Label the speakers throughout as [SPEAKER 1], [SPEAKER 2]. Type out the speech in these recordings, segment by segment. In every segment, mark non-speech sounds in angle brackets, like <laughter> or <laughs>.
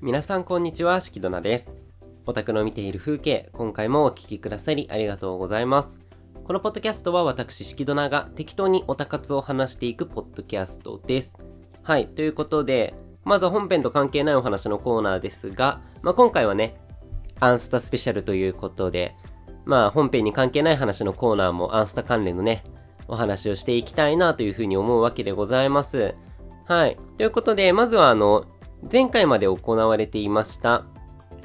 [SPEAKER 1] 皆さんこんにちは、しきどなです。オタクの見ている風景、今回もお聴きくださりありがとうございます。このポッドキャストは私、しきどなが適当にオタ活を話していくポッドキャストです。はい、ということで、まずは本編と関係ないお話のコーナーですが、まあ、今回はね、アンスタスペシャルということで、まあ本編に関係ない話のコーナーもアンスタ関連のね、お話をしていきたいなというふうに思うわけでございます。はい。ということで、まずはあの、前回まで行われていました、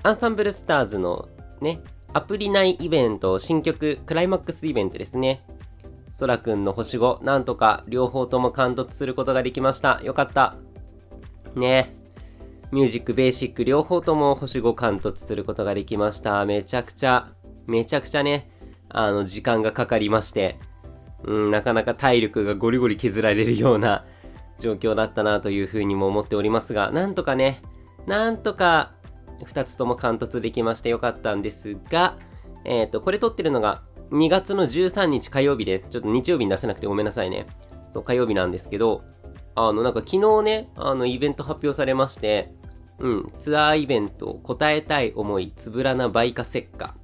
[SPEAKER 1] アンサンブルスターズのね、アプリ内イベント、新曲、クライマックスイベントですね。そらくんの星5、なんとか両方とも完突することができました。よかった。ねミュージック、ベーシック、両方とも星5完突することができました。めちゃくちゃ、めちゃくちゃね、あの、時間がかかりまして、うん、なかなか体力がゴリゴリ削られるような状況だったなというふうにも思っておりますが、なんとかね、なんとか2つとも完突できましてよかったんですが、えっ、と、これ撮ってるのが2月の13日火曜日です。ちょっと日曜日に出せなくてごめんなさいね。そう、火曜日なんですけど、あの、なんか昨日ね、あの、イベント発表されまして、うん、ツアーイベント、答えたい思い、つぶらなバイカ石火。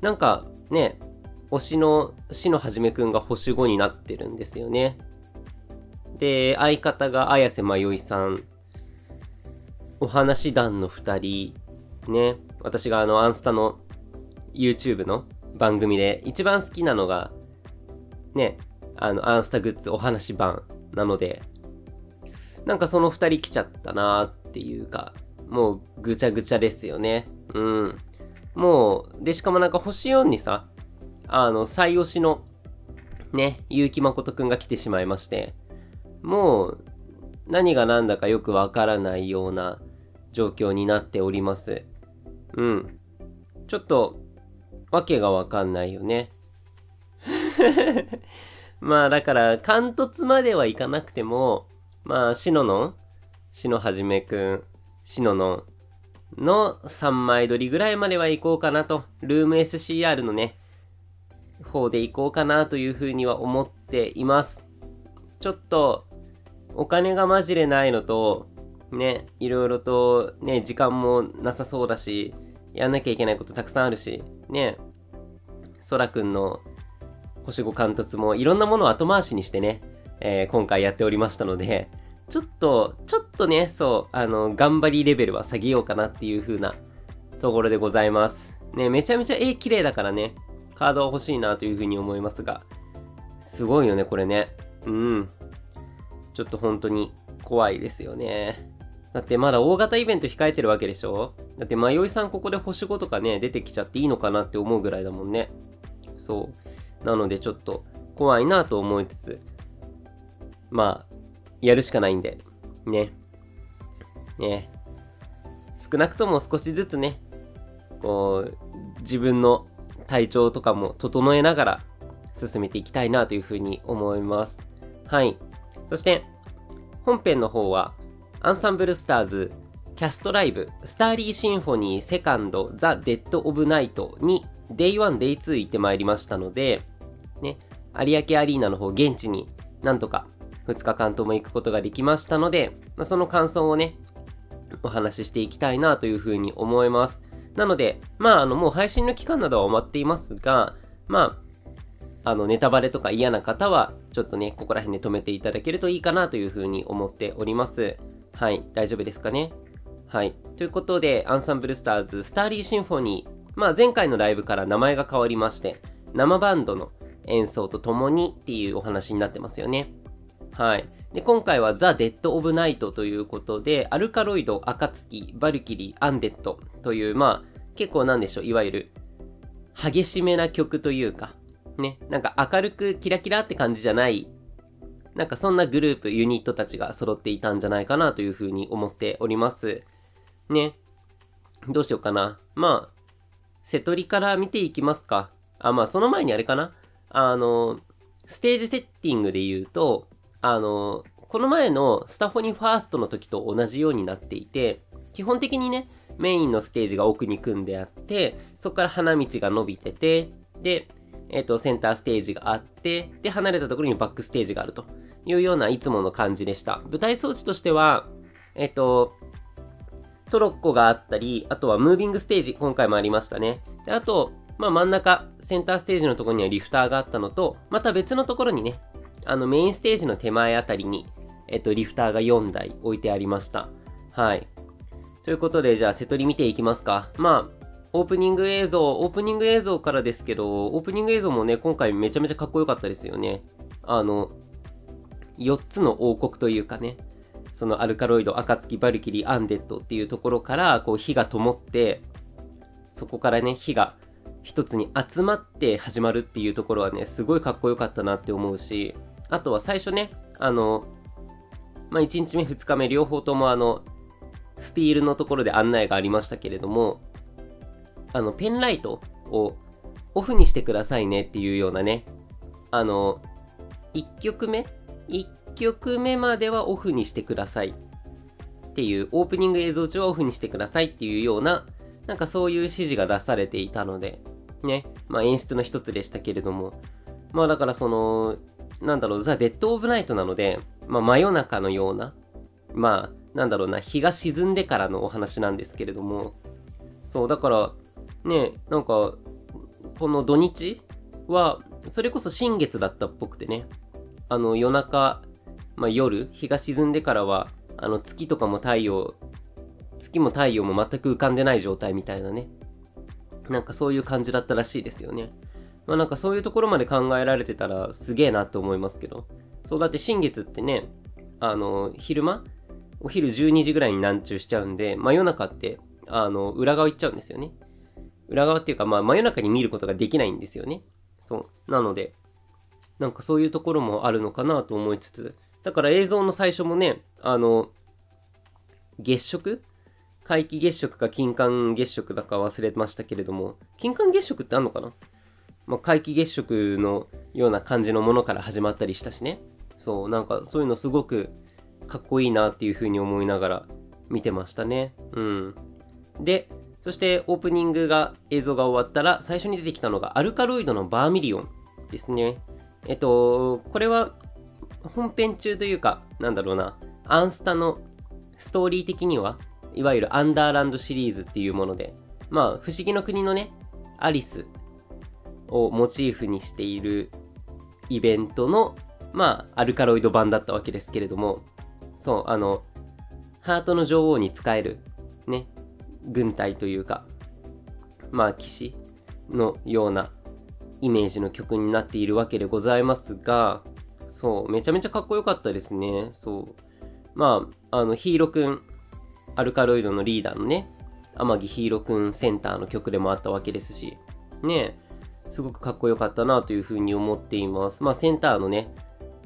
[SPEAKER 1] なんかね、推しの死のはじめくんが星5になってるんですよね。で、相方が綾瀬まよいさん。お話団の2人。ね、私があの、アンスタの YouTube の番組で一番好きなのが、ね、あの、アンスタグッズお話版なので、なんかその2人来ちゃったなーっていうか、もうぐちゃぐちゃですよね。うん。もう、で、しかもなんか星4にさ、あの、最推しの、ね、結城誠くんが来てしまいまして、もう、何が何だかよくわからないような状況になっております。うん。ちょっと、わけがわかんないよね。<laughs> まあだから、貫突まではいかなくても、まあ、しののんしのはじめくん、しののんの3枚撮りぐらいまでは行こうかなと、ルーム SCR のね、方で行こうかなというふうには思っています。ちょっと、お金がマジでないのと、ね、いろいろとね、時間もなさそうだし、やんなきゃいけないことたくさんあるし、ね、そらくんの星5貫突もいろんなものを後回しにしてね、えー今回やっておりましたので、ちょっと、ちょっとね、そう、あの、頑張りレベルは下げようかなっていう風なところでございます。ね、めちゃめちゃ絵綺麗だからね、カードは欲しいなという風に思いますが、すごいよね、これね。うん。ちょっと本当に怖いですよね。だってまだ大型イベント控えてるわけでしょ？だって、迷いさんここで星5とかね、出てきちゃっていいのかなって思うぐらいだもんね。そう。なのでちょっと怖いなと思いつつ、まあ、やるしかないんで、ね。ね。少なくとも少しずつね、こう、自分の体調とかも整えながら進めていきたいなというふうに思います。はい。そして、本編の方は、アンサンブルスターズ、キャストライブ、スターリーシンフォニーセカンド、ザ・デッド・オブ・ナイトに、Day1、Day2 行ってまいりましたので、ね、有明アリーナの方、現地になんとか2日間とも行くことができましたので、まあ、その感想をね、お話ししていきたいなというふうに思います。なので、まあ、あの、もう配信の期間などは終わっていますが、まあ、あの、ネタバレとか嫌な方は、ちょっとね、ここら辺で止めていただけるといいかなというふうに思っております。はい、大丈夫ですかね？はい。ということで、アンサンブルスターズ、スターリーシンフォニー。まあ、前回のライブから名前が変わりまして、生バンドの演奏とともにっていうお話になってますよね。はい。で、今回はザ・デッド・オブ・ナイトということで、アルカロイド、アカツキ、バルキリー、アンデッドという、まあ、結構なんでしょう、いわゆる、激しめな曲というか、ね、なんか明るくキラキラって感じじゃない、なんかそんなグループ、ユニットたちが揃っていたんじゃないかなというふうに思っております。ね。どうしようかな。まあ、瀬戸りから見ていきますか。あ、まあ、その前にあれかな。あの、ステージセッティングで言うと、あの、この前のスタフォニファーストの時と同じようになっていて、基本的にね、メインのステージが奥に組んであって、そこから花道が伸びてて、で、えっ、と、センターステージがあって、で、離れたところにバックステージがあるというようないつもの感じでした。舞台装置としては、えっ、と、トロッコがあったり、あとはムービングステージ、今回もありましたね。で、あと、まあ真ん中、センターステージのところにはリフターがあったのと、また別のところにね、あのメインステージの手前あたりに、えっと、リフターが4台置いてありました。はい。ということで、じゃあ、瀬戸り見ていきますか。まあ、オープニング映像、オープニング映像からですけど、オープニング映像もね、今回めちゃめちゃかっこよかったですよね。あの、4つの王国というかね、そのアルカロイド、暁、バルキリー、アンデッドっていうところから、こう火が灯って、そこからね、火が一つに集まって始まるっていうところはね、すごいかっこよかったなって思うし、あとは最初ね、あの、まあ、1日目、2日目、両方ともあの、スピールのところで案内がありましたけれども、あの、ペンライトをオフにしてくださいねっていうようなね、あの、1曲目 ?1 曲目まではオフにしてくださいっていう、オープニング映像中はオフにしてくださいっていうような、なんかそういう指示が出されていたので、ね、まあ演出の一つでしたけれども、まあだからその、なんだろう、ザ・デッド・オブ・ナイトなので、まあ真夜中のような、まあ、なんだろうな、日が沈んでからのお話なんですけれども、そう、だから、ね、なんか、この土日は、それこそ新月だったっぽくてね、あの夜中、まあ、夜、日が沈んでからは、あの月とかも太陽、月も太陽も全く浮かんでない状態みたいなね、なんかそういう感じだったらしいですよね。まあなんかそういうところまで考えられてたらすげえなって思いますけど。そうだって新月ってね、あの、昼間お昼12時ぐらいに南中しちゃうんで、真夜中って、あの、裏側行っちゃうんですよね。裏側っていうか、まあ、真夜中に見ることができないんですよね。そう。なので、なんかそういうところもあるのかなと思いつつ、だから映像の最初もね、あの、月食？皆既月食か金環月食だか忘れましたけれども、金環月食ってあんのかな？まあ、皆既月食のような感じのものから始まったりしたしね。そう、なんかそういうのすごくかっこいいなっていう風に思いながら見てましたね。うん。で、そしてオープニングが、映像が終わったら最初に出てきたのがアルカロイドのバーミリオンですね。えっと、これは本編中というか、なんだろうな、アンスタのストーリー的には、いわゆるアンダーランドシリーズっていうもので、まあ、不思議の国のね、アリスをモチーフにしているイベントの、まあ、アルカロイド版だったわけですけれども、そう、あの、ハートの女王に使える、ね、軍隊というか、まあ騎士のようなイメージの曲になっているわけでございますが、そう、めちゃめちゃかっこよかったですね。そう。まあ、あの、ヒーローくん、アルカロイドのリーダーのね、天城ヒーローくんセンターの曲でもあったわけですし、ねすごくかっこよかったなというふうに思っています。まあ、センターのね、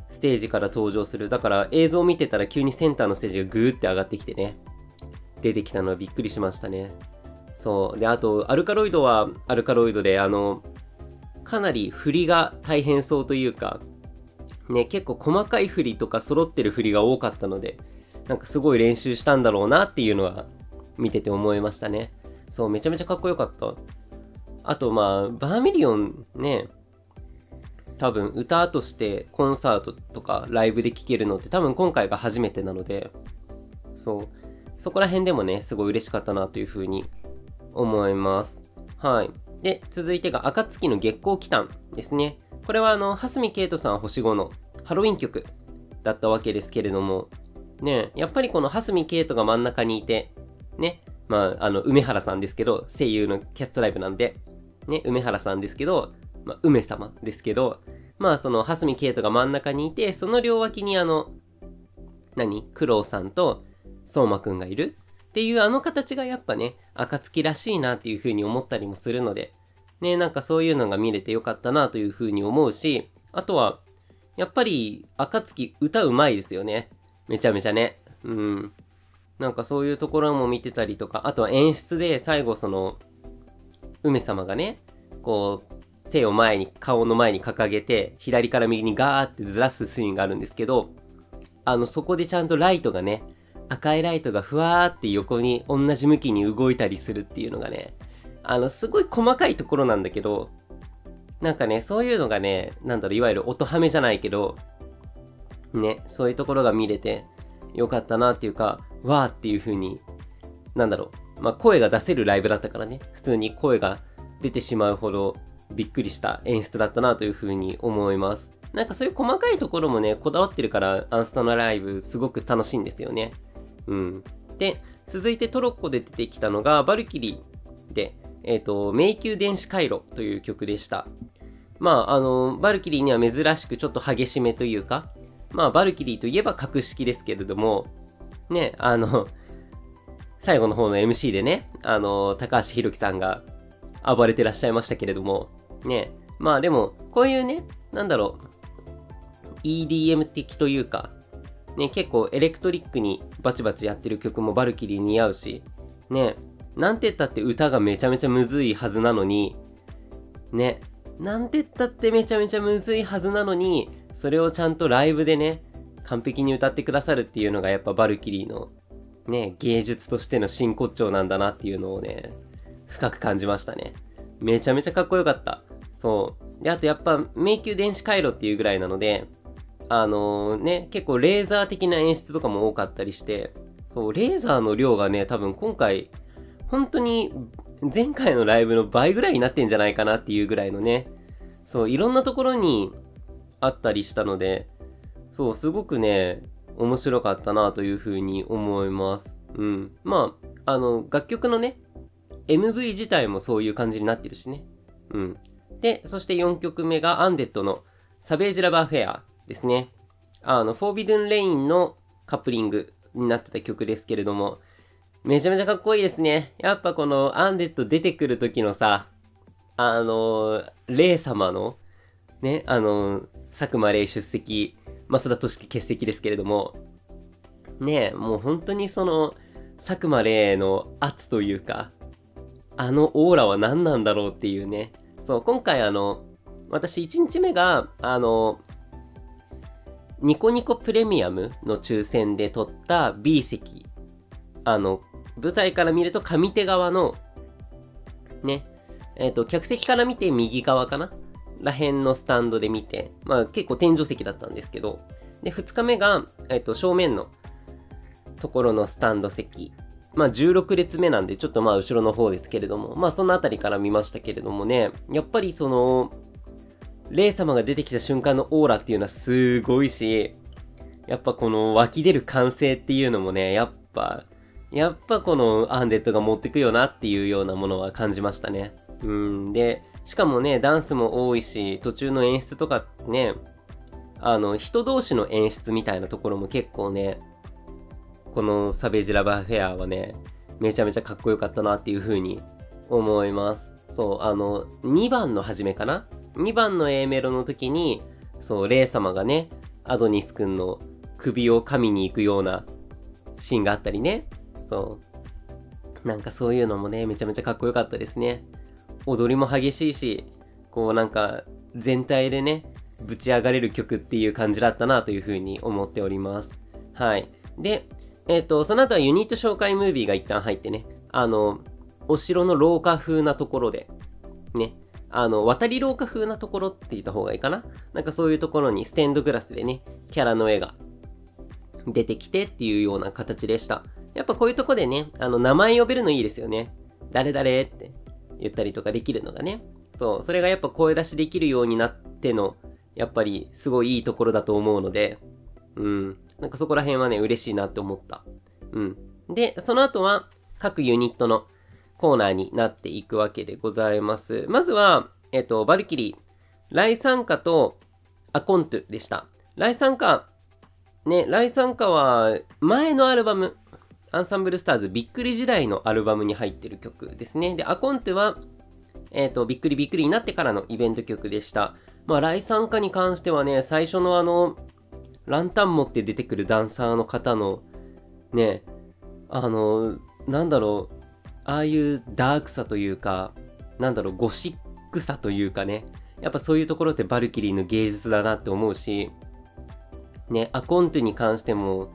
[SPEAKER 1] ステージから登場する。だから映像を見てたら急にセンターのステージがグーって上がってきてね。出てきたのはびっくりしましたね。そう。で、あと、アルカロイドはアルカロイドで、あの、かなり振りが大変そうというか、ね、結構細かい振りとか揃ってる振りが多かったので、なんかすごい練習したんだろうなっていうのは見てて思いましたね。そう、めちゃめちゃかっこよかった。あと、まあ、バーミリオンね、多分歌としてコンサートとかライブで聴けるのって多分今回が初めてなので、そう、そこら辺でもね、すごい嬉しかったなというふうに思います。はい。で、続いてが、暁の月光祈祷ですね。これはあの、蓮見慶斗さん星5のハロウィン曲だったわけですけれども、ね、やっぱりこの蓮見慶斗が真ん中にいて、ね、まあ、あの、梅原さんですけど、声優のキャストライブなんで、ね、梅原さんですけど、まあ、梅様ですけど、まあ、その、蓮見慶斗が真ん中にいて、その両脇にあの、何？九郎さんと相馬くんがいる？っていうあの形がやっぱね、暁らしいなっていう風に思ったりもするので、ね、なんかそういうのが見れてよかったなという風に思うし、あとは、やっぱり、暁歌うまいですよね。めちゃめちゃね。うん。なんかそういうところも見てたりとか、あとは演出で最後その、梅様がね、こう、手を前に、顔の前に掲げて、左から右にガーってずらすシーンがあるんですけど、あの、そこでちゃんとライトがね、赤いライトがふわーって横に同じ向きに動いたりするっていうのがね、あの、すごい細かいところなんだけど、なんかね、そういうのがね、なんだろう、いわゆる音ハメじゃないけど、ね、そういうところが見れてよかったなっていうか、わーっていう風になんだろう、まあ、声が出せるライブだったからね、普通に声が出てしまうほどびっくりした演出だったなというふうに思います。なんかそういう細かいところもね、こだわってるから、アンスタのライブすごく楽しいんですよね。うん。で、続いてトロッコで出てきたのが、バルキリーで、えっ、ー、と、迷宮電子回路という曲でした。まあ、あの、バルキリーには珍しくちょっと激しめというか、まあ、バルキリーといえば格式ですけれども、ね、あの、最後の方の MC でね、あの、高橋宏樹さんが暴れてらっしゃいましたけれども、ね、まあでも、こういうね、なんだろう、EDM 的というか、ね、結構エレクトリックにバチバチやってる曲もバルキリー似合うし、ね、なんて言ったって歌がめちゃめちゃむずいはずなのに、ね、なんて言ったってめちゃめちゃむずいはずなのに、それをちゃんとライブでね、完璧に歌ってくださるっていうのがやっぱバルキリーのね、芸術としての真骨頂なんだなっていうのをね、深く感じましたね。めちゃめちゃかっこよかった。そう。で、あとやっぱ迷宮電子回路っていうぐらいなので、あのー、ね、結構レーザー的な演出とかも多かったりして、そう、レーザーの量がね、多分今回、本当に前回のライブの倍ぐらいになってんじゃないかなっていうぐらいのね、そう、いろんなところにあったりしたので、そう、すごくね、面白かったなというふうに思います。うん。まあ、あの、楽曲のね、MV 自体もそういう感じになってるしね。うん。で、そして4曲目がアンデッドのサベージラブアフェアですね。あの、フォービドゥンレインのカップリングになってた曲ですけれども、めちゃめちゃかっこいいですね。やっぱこのアンデッド出てくる時のさ、あの、零様の、ね、あの、佐久間レイ出席増田俊樹欠席ですけれども、ね、もう本当にその、朔間零の圧というか、あのオーラは何なんだろうっていうね。そう、今回あの、私1日目が、あの、ニコニコプレミアムの抽選で取った B 席。あの、舞台から見ると上手側の、ね、えっ、ー、と、客席から見て右側かな？らへんのスタンドで見て、まあ結構天井席だったんですけど、で、2日目が、えっと、正面のところのスタンド席。まあ16列目なんで、ちょっとまあ後ろの方ですけれども、まあそのあたりから見ましたけれどもね、やっぱりその、レイ様が出てきた瞬間のオーラっていうのはすごいし、やっぱこの湧き出る歓声っていうのもね、やっぱ、やっぱこのアンデッドが持ってくよなっていうようなものは感じましたね。うん。で、しかもね、ダンスも多いし、途中の演出とかね、あの、人同士の演出みたいなところも結構ね、このサベージラバーフェアはね、めちゃめちゃかっこよかったなっていう風に思います。そう、あの、2番の初めかな ?2 番の A メロの時に、そう、レイ様がね、アドニスくんの首を噛みに行くようなシーンがあったりね。そう。なんかそういうのもね、めちゃめちゃかっこよかったですね。踊りも激しいし、こうなんか全体でね、ぶち上がれる曲っていう感じだったなというふうに思っております。はい。で、えっ、ー、と、その後はユニット紹介ムービーが一旦入ってね、あの、お城の廊下風なところで、ね、あの、渡り廊下風なところって言った方がいいかな？なんかそういうところにステンドグラスでね、キャラの絵が出てきてっていうような形でした。やっぱこういうとこでね、あの、名前呼べるのいいですよね。誰々って。言ったりとかできるのがね。そう、それがやっぱ声出しできるようになっての、やっぱりすごいいいところだと思うので、うん。なんかそこら辺はね、嬉しいなって思った。うん。で、その後は各ユニットのコーナーになっていくわけでございます。まずは、えっと、バルキリー、ライサンカとアコントでした。ライサンカ、ね、ライサンカは前のアルバム、アンサンブルスターズびっくり時代のアルバムに入ってる曲ですね。で、アコンテは、えっ、と、びっくりびっくりになってからのイベント曲でした。まあ、来参加に関してはね、最初のあの、ランタン持って出てくるダンサーの方の、ね、あの、なんだろう、ああいうダークさというか、なんだろう、ゴシックさというかね、やっぱそういうところってバルキリーの芸術だなって思うし、ね、アコンテに関しても、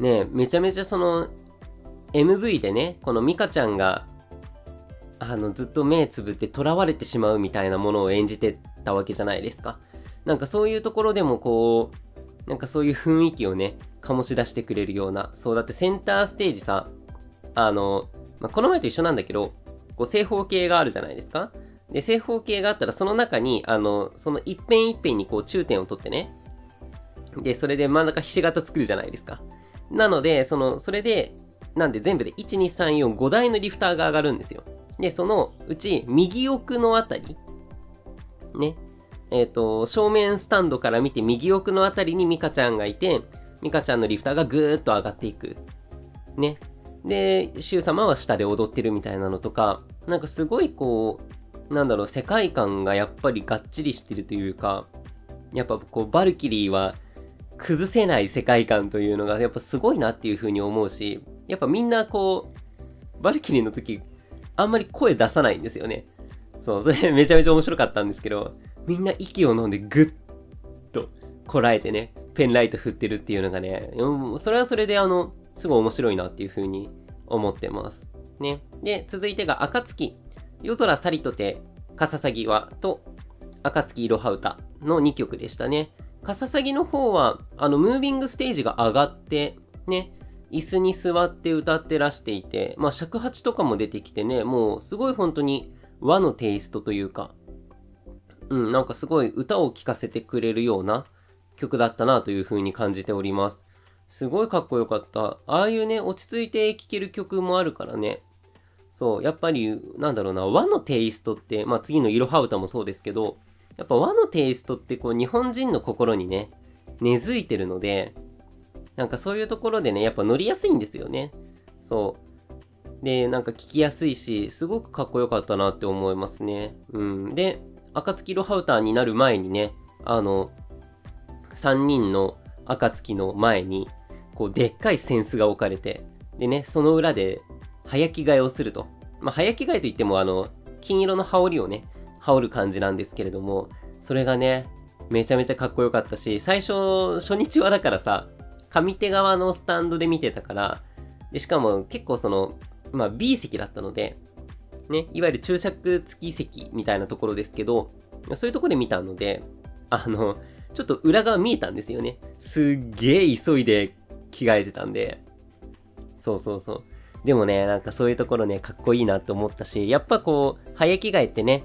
[SPEAKER 1] ねめちゃめちゃその MV でねこのミカちゃんがあのずっと目つぶって囚われてしまうみたいなものを演じてたわけじゃないですか。なんかそういうところでもこうなんかそういう雰囲気をね醸し出してくれるようなそうだってセンターステージさあの、まあ、この前と一緒なんだけど、こう正方形があるじゃないですか。で、正方形があったらその中に、あの、その一辺一辺にこう中点を取ってね。で、それで真ん中ひし形作るじゃないですか。なので、その、それで、なんで全部で1、2、3、4、5台のリフターが上がるんですよ。で、そのうち右奥のあたり、ね、えっ、ー、と、正面スタンドから見て右奥のあたりにミカちゃんがいて、ミカちゃんのリフターがぐーっと上がっていく。ね。で、シュウ様は下で踊ってるみたいなのとか、なんかすごいこう、なんだろう、世界観がやっぱりがっちりしてるというか、やっぱこう、バルキリーは崩せない世界観というのがやっぱすごいなっていう風に思うし、やっぱみんなこう、バルキリーの時、あんまり声出さないんですよね。そう、それ <laughs> めちゃめちゃ面白かったんですけど、みんな息を飲んでぐっとこらえてね、ペンライト振ってるっていうのがね、それはそれであの、すごい面白いなっていう風に思ってます。ね。で、続いてが、暁。夜空さりとて、かささぎはと、暁いろは歌の2曲でしたね。かささぎの方は、あの、ムービングステージが上がって、ね、椅子に座って歌ってらしていて、まあ尺八とかも出てきてね、もうすごい本当に和のテイストというか、うん、なんかすごい歌を聴かせてくれるような曲だったなという風に感じております。すごいかっこよかった。ああいうね、落ち着いて聴ける曲もあるからね。そう、やっぱり、なんだろうな、和のテイストって、まあ次のいろは歌もそうですけど、やっぱ和のテイストってこう日本人の心にね、根付いてるので、なんかそういうところでね、やっぱ乗りやすいんですよね。そう。で、なんか聞きやすいし、すごくかっこよかったなって思いますね。うん。で、暁ロハウターになる前にね、あの、3人の暁の前に、こう、でっかい扇子が置かれて、でね、その裏で、早着替えをすると。まあ、早着替えといっても、あの、金色の羽織をね、羽織る感じなんですけれども、それがね、めちゃめちゃかっこよかったし、最初、初日はだからさ、上手側のスタンドで見てたから、でしかも結構その、まあ B 席だったので、ね、いわゆる注釈付き席みたいなところですけど、そういうところで見たので、あの、ちょっと裏側見えたんですよね。すっげえ急いで着替えてたんで。そうそうそう。でもね、なんかそういうところね、かっこいいなと思ったし、やっぱこう、早着替えってね、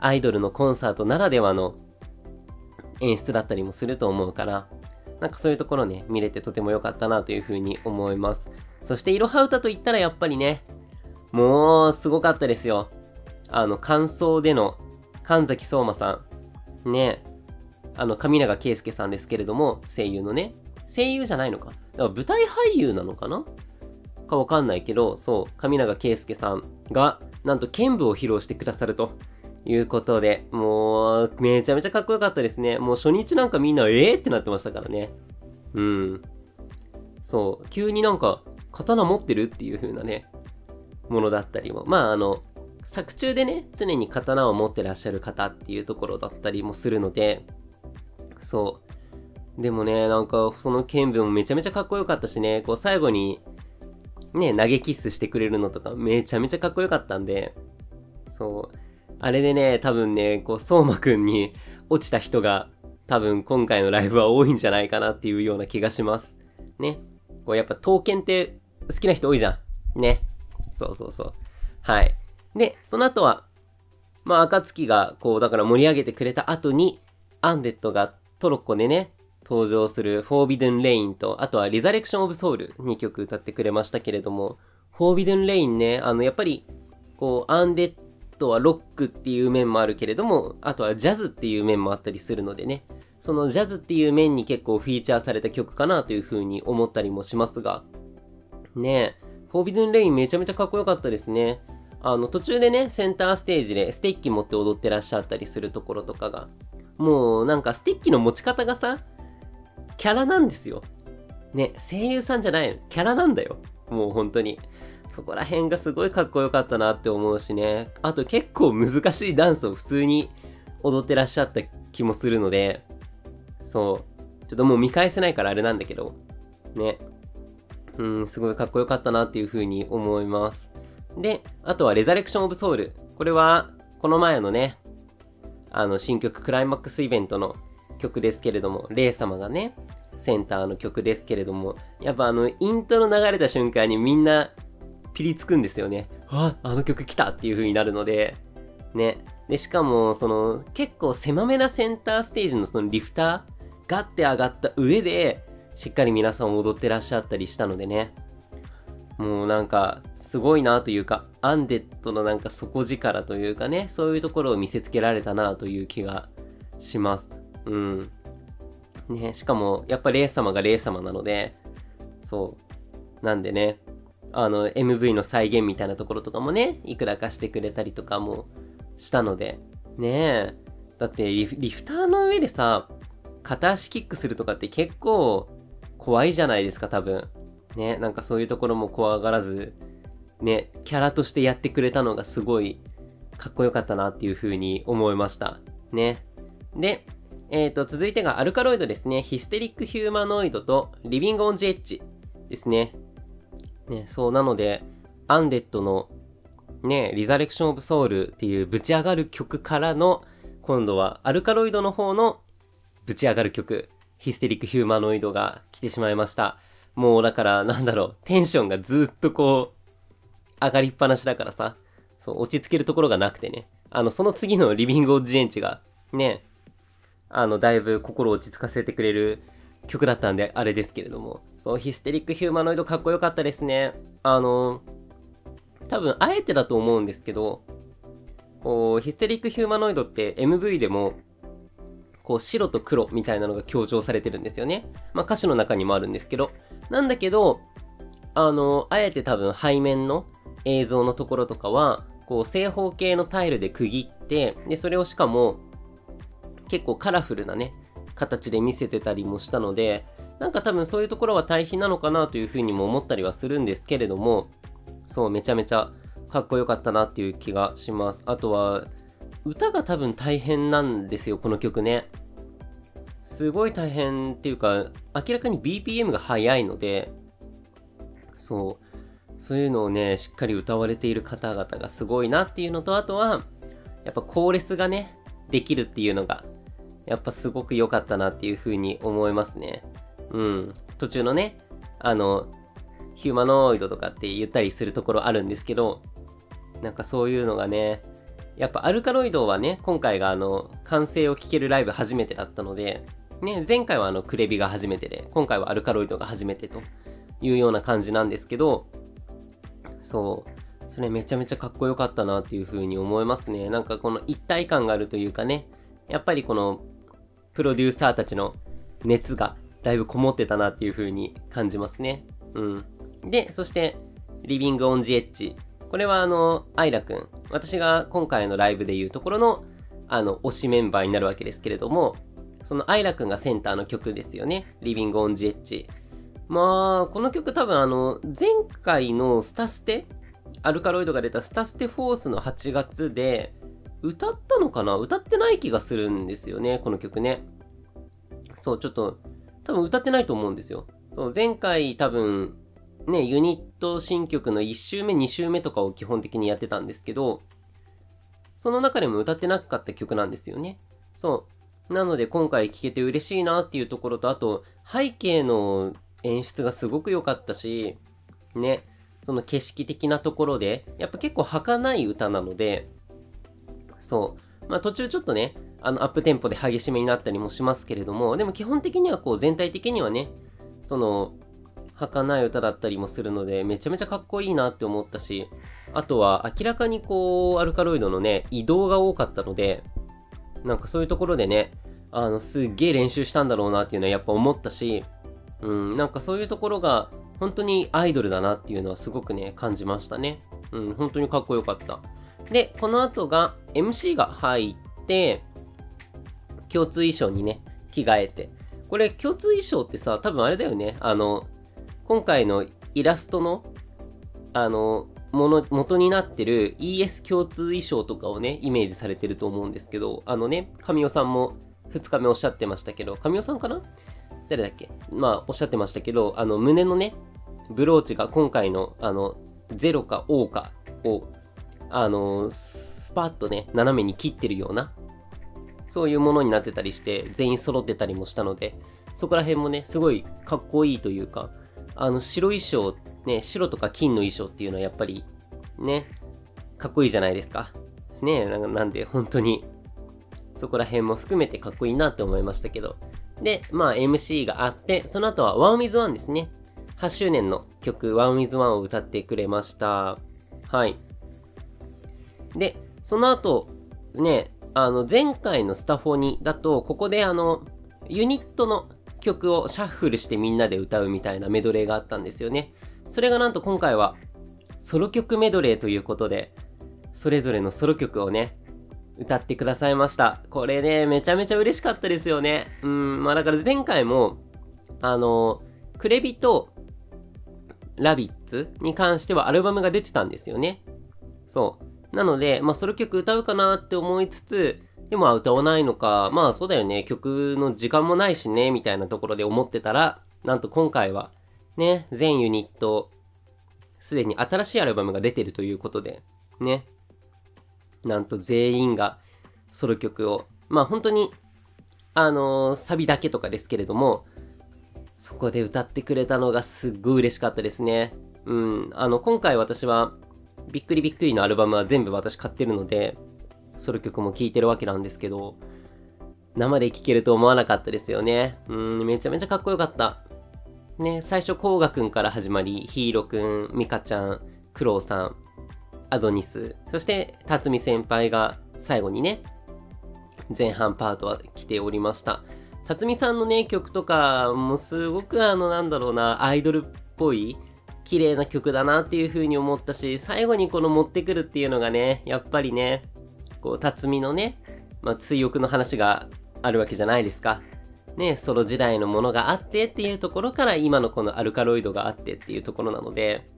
[SPEAKER 1] アイドルのコンサートならではの演出だったりもすると思うから、なんかそういうところね、見れてとても良かったなというふうに思います。そして、いろは歌と言ったらやっぱりね、もう、すごかったですよ。あの、感想での、神崎相馬さん。ね、あの、上永圭介さんですけれども、声優のね。声優じゃないのか。だから舞台俳優なのかな？かわかんないけど、そう、上永圭介さんが、なんと剣舞を披露してくださるということで、もう、めちゃめちゃかっこよかったですね。もう初日なんかみんな、えーってなってましたからね。うん。そう、急になんか、刀持ってるっていう風なね、ものだったりも。まあ、あの、作中でね、常に刀を持ってらっしゃる方っていうところだったりもするので、そう。でもね、なんか、その剣舞もめちゃめちゃかっこよかったしね、こう最後に、ね、投げキッスしてくれるのとかめちゃめちゃかっこよかったんで、そう。あれでね、多分ね、こう、相馬くんに落ちた人が多分今回のライブは多いんじゃないかなっていうような気がします。ね。こうやっぱ刀剣って好きな人多いじゃん。ね。そうそうそう。はい。で、その後は、まあ、紅月がこう、だから盛り上げてくれた後に、アンデッドがトロッコでね、登場するフォービドゥンレインと、あとはリザレクションオブソウル2曲歌ってくれましたけれども、フォービドゥンレインね、あの、やっぱり、こう、アンデッドはロックっていう面もあるけれども、あとはジャズっていう面もあったりするのでね、そのジャズっていう面に結構フィーチャーされた曲かなというふうに思ったりもしますが、ねえ、フォービドゥンレインめちゃめちゃかっこよかったですね。あの、途中でね、センターステージでステッキ持って踊ってらっしゃったりするところとかが、もうなんかステッキの持ち方がさ、キャラなんですよ。ね、声優さんじゃないの。キャラなんだよ。もう本当に。そこら辺がすごいかっこよかったなって思うしね。あと結構難しいダンスを普通に踊ってらっしゃった気もするので、そう。ちょっともう見返せないからあれなんだけど、ね。うん、すごいかっこよかったなっていう風に思います。で、あとはレザレクションオブソウル。これは、この前のね、あの、新曲クライマックスイベントの曲ですけれども、レイ様がね、センターの曲ですけれども、やっぱあの、イントロ流れた瞬間にみんな、ピリつくんですよね。あ、あの曲来たっていう風になるので、ね。で、しかも、その、結構狭めなセンターステージのそのリフター、ガッて上がった上で、しっかり皆さん踊ってらっしゃったりしたのでね。もうなんか、すごいなというか、アンデッドのなんか底力というかね、そういうところを見せつけられたなという気がします。うん。ね、しかも、やっぱレイ様がレイ様なので、そう。なんでね、あの、MV の再現みたいなところとかもね、いくらかしてくれたりとかもしたので、ねえ。だってリフ、リフターの上でさ、片足キックするとかって結構怖いじゃないですか、多分。ね、なんかそういうところも怖がらず、ね、キャラとしてやってくれたのがすごいかっこよかったなっていう風に思いました。ね。で、え、ー、と、続いてがアルカロイドですね。ヒステリックヒューマノイドとリビングオンジエッジですね。ね、そうなので、アンデッドのね、リザレクションオブソウルっていうぶち上がる曲からの、今度はアルカロイドの方のぶち上がる曲、ヒステリックヒューマノイドが来てしまいました。もうだからなんだろう、テンションがずっとこう、上がりっぱなしだからさ、そう、落ち着けるところがなくてね。あの、その次のリビングオンジエンチが、ね、あの、だいぶ心落ち着かせてくれる曲だったんで、あれですけれども。そう、ヒステリックヒューマノイドかっこよかったですね。あの、多分、あえてだと思うんですけど、こう、ヒステリックヒューマノイドって MV でも、こう白と黒みたいなのが強調されてるんですよね。まあ歌詞の中にもあるんですけど。なんだけど、あの、あえて多分背面の映像のところとかは、こう正方形のタイルで区切って、で、それをしかも結構カラフルなね、形で見せてたりもしたので、なんか多分そういうところは対比なのかなというふうにも思ったりはするんですけれども、そう、めちゃめちゃかっこよかったなっていう気がします。あとは、歌が多分大変なんですよ、この曲ね。すごい大変っていうか、明らかに BPM が速いので、そう、そういうのをね、しっかり歌われている方々がすごいなっていうのと、あとは、やっぱコーレスがね、できるっていうのが、やっぱすごく良かったなっていう風に思いますね。うん。途中のね、あの、ヒューマノイドとかって言ったりするところあるんですけど、なんかそういうのがね、やっぱアルカロイドはね、今回があの、完成を聴けるライブ初めてだったので、ね、前回はあの、クレビが初めてで、今回はアルカロイドが初めてというような感じなんですけど、そう、それめちゃめちゃかっこよかったなっていう風に思いますね。なんかこの一体感があるというかね、やっぱりこの、プロデューサーたちの熱がだいぶこもってたなっていう風に感じますね。うん。で、そして、リビングオンジエッジ。これはあの、アイラくん。私が今回のライブでいうところの、あの、推しメンバーになるわけですけれども、そのアイラくんがセンターの曲ですよね。リビングオンジエッジ。まあ、この曲多分あの、前回のスタステ、アルカロイドが出たスタステフォースの8月で、歌ったのかな？歌ってない気がするんですよね、この曲ね。そう、ちょっと、多分歌ってないと思うんですよ。そう、前回多分、ね、ユニット新曲の1周目、2周目とかを基本的にやってたんですけど、その中でも歌ってなかった曲なんですよね。そう。なので今回聴けて嬉しいなっていうところと、あと背景の演出がすごく良かったし、ね、その景色的なところで、やっぱ結構儚い歌なので、そう。まあ途中ちょっとね、あのアップテンポで激しめになったりもしますけれども、でも基本的にはこう全体的にはね、その儚い歌だったりもするので、めちゃめちゃかっこいいなって思ったし、あとは明らかにこう、アルカロイドのね、移動が多かったので、なんかそういうところでね、あの、すっげえ練習したんだろうなっていうのはやっぱ思ったし、うん、なんかそういうところが、本当にアイドルだなっていうのはすごくね、感じましたね。うん、本当にかっこよかった。で、この後が MC が入って、共通衣装にね、着替えて。これ共通衣装ってさ、多分あれだよね。あの、今回のイラストの、あの、もの、元になってる ES 共通衣装とかをね、イメージされてると思うんですけど、あのね、神尾さんも2日目おっしゃってましたけど、神尾さんかな？誰だっけ？まあ、おっしゃってましたけど、あの、胸のね、ブローチが今回の、あの、0か O かを、あの、スパッとね、斜めに切ってるような、そういうものになってたりして、全員揃ってたりもしたので、そこら辺もね、すごいかっこいいというか、あの白衣装ね、白とか金の衣装っていうのはやっぱり、ね、かっこいいじゃないですか。ねなんで本当に、そこら辺も含めてかっこいいなって思いましたけど。で、まあ MC があって、その後は OneWith1 ですね。8周年の曲 OneWith1 を歌ってくれました。はい。で、その後、ね、あの、前回のスタフォニだと、ここであの、ユニットの曲をシャッフルしてみんなで歌うみたいなメドレーがあったんですよね。それがなんと今回は、ソロ曲メドレーということで、それぞれのソロ曲をね、歌ってくださいました。これね、めちゃめちゃ嬉しかったですよね。うん、まあだから前回も、あの、クレビとラビッツに関してはアルバムが出てたんですよね。そう。なので、まあソロ曲歌うかなって思いつつ、でも歌わないのか、まあそうだよね、曲の時間もないしね、みたいなところで思ってたら、なんと今回は、ね、全ユニット、すでに新しいアルバムが出てるということで、ね、なんと全員がソロ曲を、まあ本当に、あのー、サビだけとかですけれども、そこで歌ってくれたのがすっごい嬉しかったですね。うん、あの、今回私は、びっくりびっくりのアルバムは全部私買ってるので、ソロ曲も聴いてるわけなんですけど、生で聴けると思わなかったですよね。うん、めちゃめちゃかっこよかった。ね、最初、コウガくんから始まり、ヒーローくん、ミカちゃん、クロウさん、アドニス、そして辰巳先輩が最後にね、前半パートは来ておりました。辰巳さんのね、曲とかもすごくあの、なんだろうな、アイドルっぽい、綺麗な曲だなっていう風に思ったし、最後にこの持ってくるっていうのがね、やっぱりね、こう、辰巳のね、まあ、追憶の話があるわけじゃないですか。ね、ソロ時代のものがあってっていうところから今のこのアルカロイドがあってっていうところなので、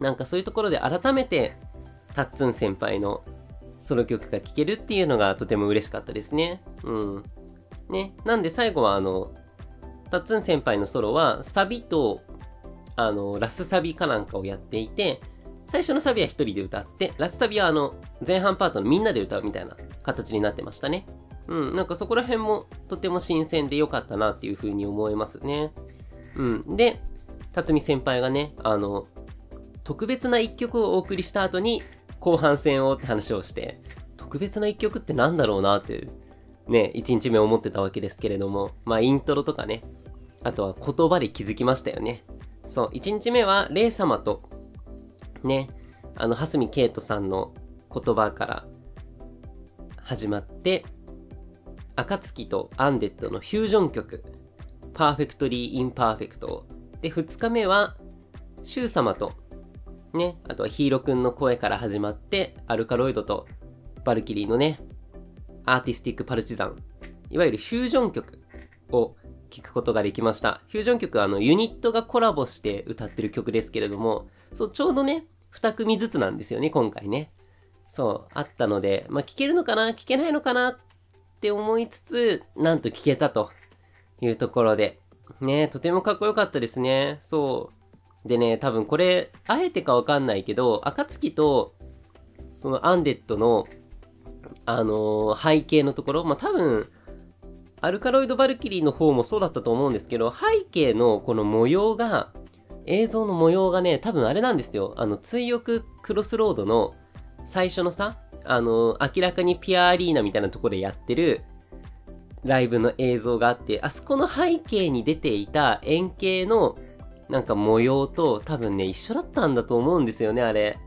[SPEAKER 1] なんかそういうところで改めて、タッツン先輩のソロ曲が聴けるっていうのがとても嬉しかったですね。うん。ね。なんで最後はあの、タッツン先輩のソロはサビと、あの、ラスサビかなんかをやっていて、最初のサビは一人で歌って、ラスサビはあの、前半パートのみんなで歌うみたいな形になってましたね。うん、なんかそこら辺もとても新鮮で良かったなっていう風に思いますね。うん。で、辰巳先輩がね、あの、特別な一曲をお送りした後に後半戦をって話をして、特別な一曲ってなんだろうなって、ね、1日目思ってたわけですけれども、まあイントロとかね、あとは言葉で気づきましたよね。そう、1日目はレイ様と、ね、あの、蓮巳敬人さんの言葉から始まって、紅月とアンデッドのフュージョン曲、パーフェクトリー・インパーフェクト。で、2日目は、シュウ様とね、あとは一彩くんの声から始まって、アルカロイドとバルキリーのね、アーティスティックパルチザン、いわゆるフュージョン曲を聴くことができました。フュージョン曲はあのユニットがコラボして歌ってる曲ですけれども、そう、ちょうどね、2組ずつなんですよね、今回ね。そう、あったので、まあ、聞けるのかな聞けないのかなって思いつつ、なんと聞けたというところで、ね、とてもかっこよかったですね。そう。でね、多分これ、あえてかわかんないけど、暁と、そのアンデッドの、あのー、背景のところ、まあ、多分、アルカロイド・バルキリーの方もそうだったと思うんですけど、背景のこの模様が、映像の模様がね、多分あれなんですよ。あの、追憶クロスロードの最初のさ、あの、明らかにピアアリーナみたいなところでやってるライブの映像があって、あそこの背景に出ていた円形のなんか模様と多分ね、一緒だったんだと思うんですよね、あれ。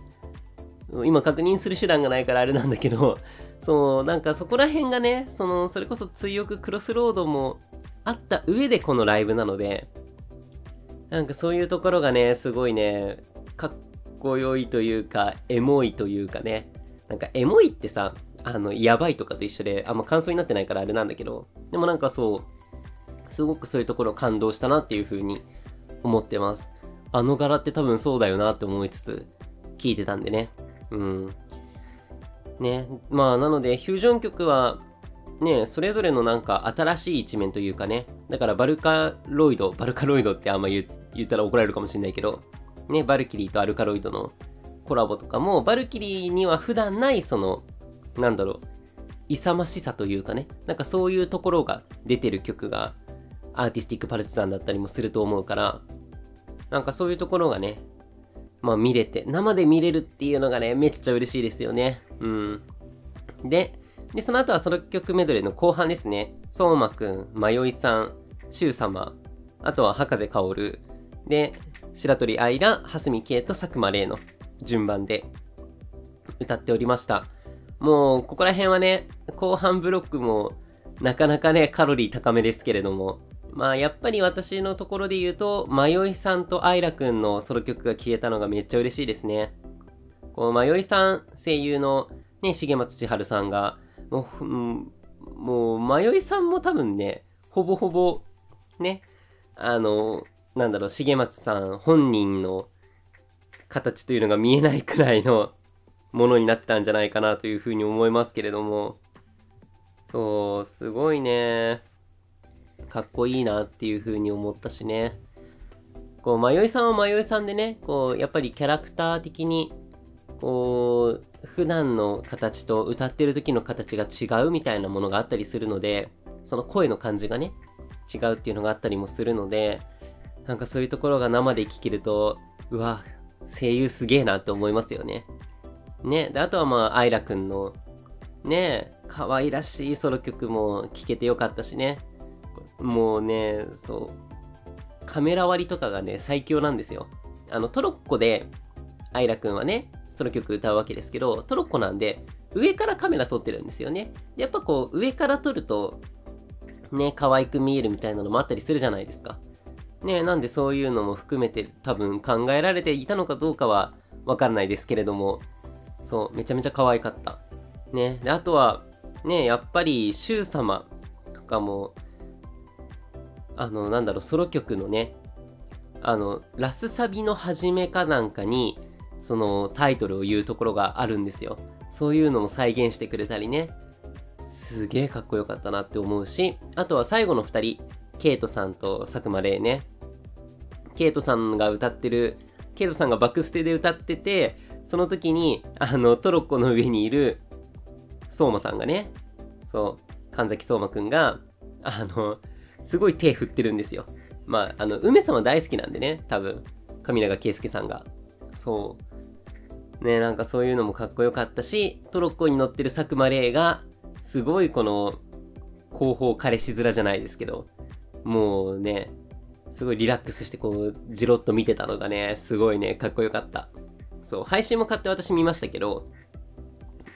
[SPEAKER 1] 今確認する手段がないからあれなんだけど、そう、なんかそこら辺がね、その、それこそ追憶クロスロードもあった上でこのライブなので、なんかそういうところがね、すごいね、かっこよいというか、エモいというかね、なんかエモいってさ、あの、やばいとかと一緒で、あんま感想になってないからあれなんだけど、でもなんかそう、すごくそういうところ感動したなっていう風に思ってます。あの柄って多分そうだよなって思いつつ聞いてたんでね。うん。ね。まあなのでフュージョン曲はね、それぞれのなんか新しい一面というかね。だからバルカロイド、バルカロイドってあんま言ったら怒られるかもしれないけど、ね、バルキリーとアルカロイドのコラボとかも、バルキリーには普段ないその、なんだろう、勇ましさというかね、なんかそういうところが出てる曲がアーティスティックパルチザンだったりもすると思うから、なんかそういうところがね、まあ見れて、生で見れるっていうのがね、めっちゃ嬉しいですよね。うん。で、で、その後はソロ曲メドレーの後半ですね。相馬くん、迷いさん、シュウ様、あとは博士薫、で、白鳥愛ら、蓮見慶と佐久間玲の順番で歌っておりました。もう、ここら辺はね、後半ブロックもなかなかね、カロリー高めですけれども、まあやっぱり私のところで言うと、迷いさんとアイラくんのソロ曲が消えたのがめっちゃ嬉しいですね。こう、迷いさん、声優のね、重松千春さんが、もう、もう、迷いさんも多分ね、ほぼほぼ、ね、あの、なんだろう、重松さん本人の形というのが見えないくらいの <laughs> ものになってたんじゃないかなというふうに思いますけれども、そう、すごいね。かっこいいなっていう風に思ったしね。こう、迷いさんは迷いさんでね、こう、やっぱりキャラクター的に、こう、普段の形と歌ってる時の形が違うみたいなものがあったりするので、その声の感じがね、違うっていうのがあったりもするので、なんかそういうところが生で聞けると、うわ、声優すげえなって思いますよね。ね、で、あとはまあ、アイラくんの、ね、可愛らしいソロ曲も聴けてよかったしね。もうね、そう、カメラ割りとかがね、最強なんですよ。あの、トロッコで、アイラくんはね、その曲歌うわけですけど、トロッコなんで、上からカメラ撮ってるんですよね。やっぱこう、上から撮ると、ね、可愛く見えるみたいなのもあったりするじゃないですか。ね、なんでそういうのも含めて多分考えられていたのかどうかはわかんないですけれども、そう、めちゃめちゃ可愛かった。ね、であとは、ね、やっぱり、シュウ様とかも、あの、なんだろう、ソロ曲のね、あの、ラスサビの始めかなんかに、そのタイトルを言うところがあるんですよ。そういうのも再現してくれたりね。すげえかっこよかったなって思うし、あとは最後の2人、ケイトさんと佐久間玲ね。ケイトさんが歌ってる、ケイトさんがバックステで歌ってて、その時に、あの、トロッコの上にいる、相馬さんがね、そう、神崎相馬くんが、あの、すごい手振ってるんですよ。まあ、あの、梅様大好きなんでね、多分、神永圭介さんが。そう。ね、なんかそういうのもかっこよかったし、トロッコに乗ってる佐久間玲が、すごいこの、後方彼氏面じゃないですけど、もうね、すごいリラックスしてこう、じろっと見てたのがね、すごいね、かっこよかった。そう、配信も買って私見ましたけど、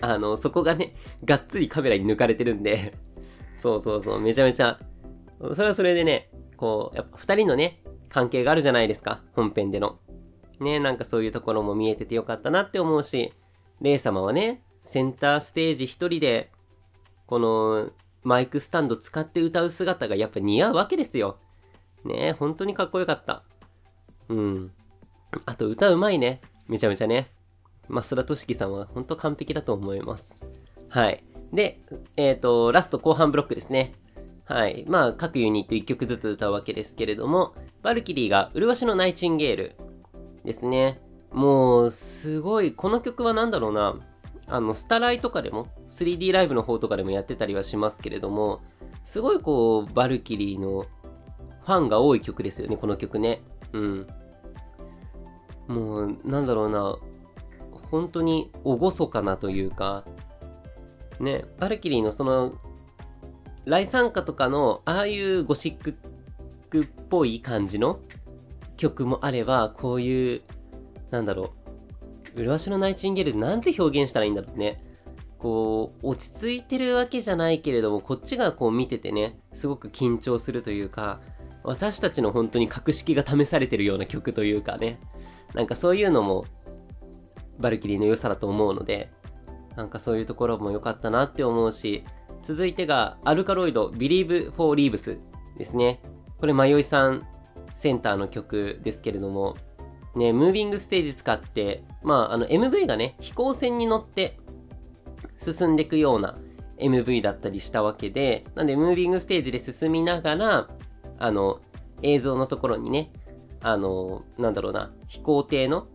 [SPEAKER 1] あの、そこがね、がっつりカメラに抜かれてるんでそうそうそう、めちゃめちゃそれはそれでね、こう、やっぱ二人のね、関係があるじゃないですか、本編での。ね、なんかそういうところも見えててよかったなって思うし、レイ様はね、センターステージ一人で、このマイクスタンド使って歌う姿がやっぱ似合うわけですよ。ね本当にかっこよかった。うん。あと歌うまいね。めちゃめちゃね。増田俊樹さんは本当完璧だと思います。はい。で、えっ、ー、と、ラスト後半ブロックですね。はい。まあ、各ユニット1曲ずつ歌うわけですけれども、バルキリーが麗しのナイチンゲールですね。もう、すごい、この曲は何だろうな。あの、スタライとかでも、3D ライブの方とかでもやってたりはしますけれども、すごいこう、バルキリーのファンが多い曲ですよね、この曲ね。うん。もう、なんだろうな。本当に厳かなというか、ね、バルキリーのその来参加とかの、ああいうゴシックっぽい感じの曲もあれば、こういう、なんだろう、麗しのナイチンゲールなんて表現したらいいんだろうね。こう、落ち着いてるわけじゃないけれども、こっちがこう見ててね、すごく緊張するというか、私たちの本当に格式が試されてるような曲というかね、なんかそういうのも、バルキリーの良さだと思うので、なんかそういうところも良かったなって思うし、続いてが、アルカロイド Believe for Leaves ですね。これ、迷いさんセンターの曲ですけれども、ね、ムービングステージ使って、まあ、あの、MV がね、飛行船に乗って進んでいくような MV だったりしたわけで、なんで、ムービングステージで進みながら、あの、映像のところにね、あの、なんだろうな、飛行艇の、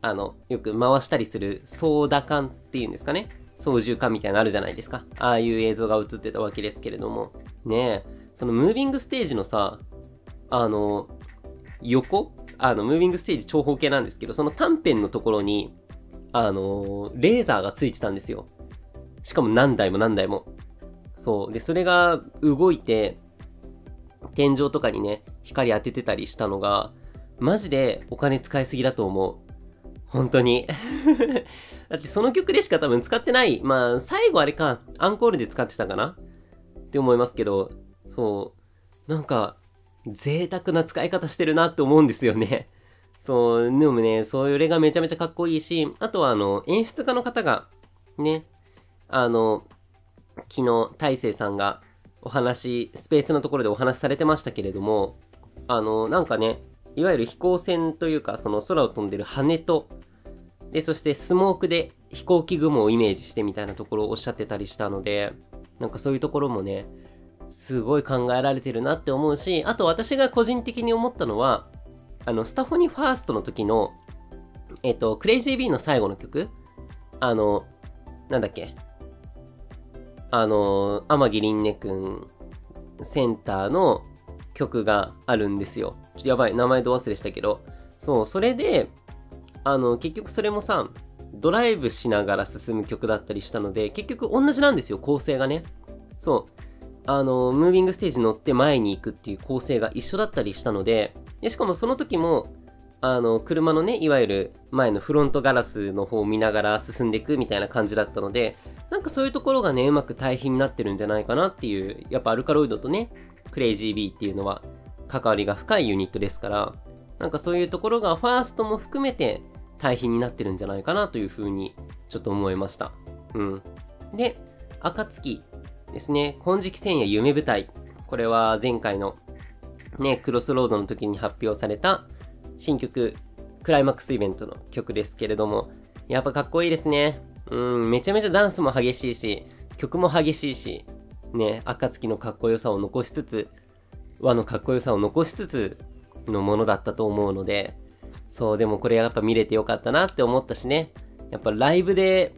[SPEAKER 1] あの、よく回したりするソーダ缶っていうんですかね。操縦桿みたいなのあるじゃないですか。ああいう映像が映ってたわけですけれども。ねえ、そのムービングステージのさ、あの、横？あの、ムービングステージ長方形なんですけど、その短辺のところに、あのレーザーがついてたんですよ。しかも何台も何台も。そう。で、それが動いて、天井とかにね、光当ててたりしたのが、マジでお金使いすぎだと思う。本当に。<laughs> だってその曲でしか多分使ってない。まあ、最後あれか、アンコールで使ってたかな？って思いますけど、そう。なんか、贅沢な使い方してるなって思うんですよね。<laughs> そう、でもね、それがめちゃめちゃかっこいいし、あとはあの、演出家の方が、ね、あの、昨日、大勢さんがお話、スペースのところでお話しされてましたけれども、あの、なんかね、いわゆる飛行船というか、その空を飛んでる羽と、で、そしてスモークで飛行機雲をイメージしてみたいなところをおっしゃってたりしたので、なんかそういうところもね、すごい考えられてるなって思うし、あと私が個人的に思ったのは、あの、スタフォニファーストの時の、えっと、クレイジービーの最後の曲あの、なんだっけあの、天城凛音くんセンターの曲があるんですよ。ちょっとやばい、名前ど忘れしたけど。そう、それで、あの、結局それもさ、ドライブしながら進む曲だったりしたので、結局同じなんですよ、構成がね。そう。あの、ムービングステージ乗って前に行くっていう構成が一緒だったりしたので、でしかもその時も、あの、車のね、いわゆる前のフロントガラスの方を見ながら進んでいくみたいな感じだったので、なんかそういうところがね、うまく対比になってるんじゃないかなっていう、やっぱアルカロイドとね、クレイジー B っていうのは関わりが深いユニットですから、なんかそういうところがファーストも含めて対比になってるんじゃないかなというふうにちょっと思いました。うん。で、暁ですね、金色戦夜夢舞台。これは前回のね、クロスロードの時に発表された新曲、クライマックスイベントの曲ですけれども、やっぱかっこいいですね。うん、めちゃめちゃダンスも激しいし、曲も激しいし、ね、暁のかっこよさを残しつつ、和のかっこよさを残しつつのものだったと思うので、そう、でもこれやっぱ見れてよかったなって思ったしね、やっぱライブで、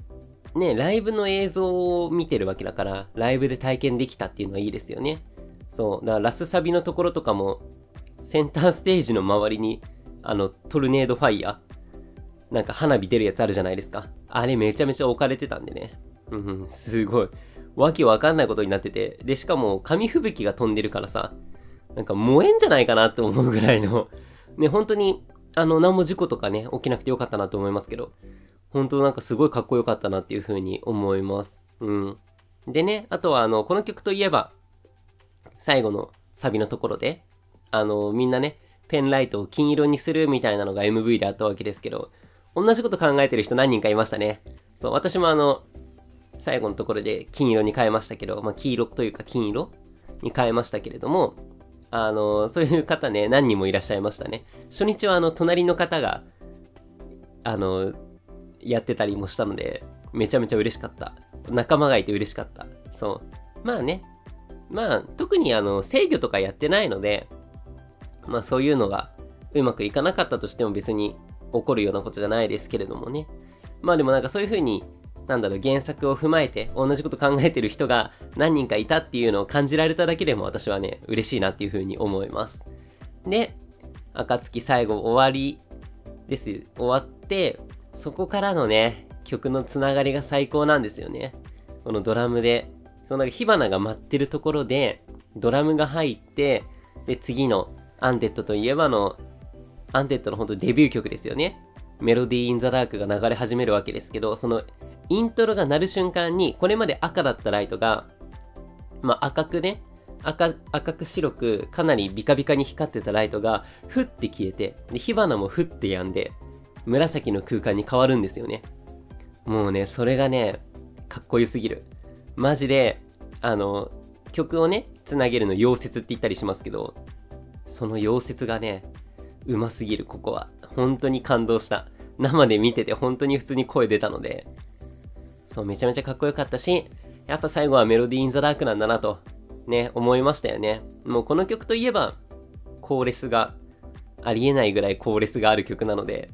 [SPEAKER 1] ね、ライブの映像を見てるわけだから、ライブで体験できたっていうのはいいですよね。そう、だからラスサビのところとかも、センターステージの周りに、あの、トルネードファイヤー、なんか花火出るやつあるじゃないですか。あれめちゃめちゃ置かれてたんでね。うん、すごい。わけわかんないことになってて。で、しかも紙吹雪が飛んでるからさ、なんか燃えんじゃないかなって思うぐらいの、ね、本当に、あの、何も事故とかね、起きなくてよかったなと思いますけど、本当なんかすごいかっこよかったなっていう風に思います。うん。でね、あとはあの、この曲といえば、最後のサビのところで、あの、みんなね、ペンライトを金色にするみたいなのが MV であったわけですけど、同じこと考えてる人何人かいましたね。そう、私もあの、最後のところで金色に変えましたけど、まあ、黄色というか金色に変えましたけれども、あの、そういう方ね、何人もいらっしゃいましたね。初日はあの、隣の方が、あの、やってたりもしたので、めちゃめちゃ嬉しかった。仲間がいて嬉しかった。そう。まあね。まあ、特にあの、制御とかやってないので、まあそういうのがうまくいかなかったとしても別に起こるようなことじゃないですけれどもね。まあでもなんかそういう風になんだろう、原作を踏まえて同じこと考えてる人が何人かいたっていうのを感じられただけでも私はね、嬉しいなっていうふうに思います。で、暁最後終わりです。終わって、そこからのね、曲のつながりが最高なんですよね。このドラムで、その火花が舞ってるところで、ドラムが入って、で、次のアンデッドといえばの、アンデッドの本当デビュー曲ですよね。メロディー・イン・ザ・ダークが流れ始めるわけですけど、そのイントロが鳴る瞬間に、これまで赤だったライトが、まあ、赤くね、赤、赤く白く、かなりビカビカに光ってたライトが、ふって消えて、で、火花もふって止んで、紫の空間に変わるんですよね。もうね、それがね、かっこよすぎる。マジで、あの、曲をね、つなげるの溶接って言ったりしますけど、その溶接がね、うますぎる、ここは。本当に感動した。生で見てて本当に普通に声出たので、そう、めちゃめちゃかっこよかったし、やっぱ最後はメロディーインザダークなんだなと、ね、思いましたよね。もうこの曲といえば、コーレスが、ありえないぐらいコーレスがある曲なので、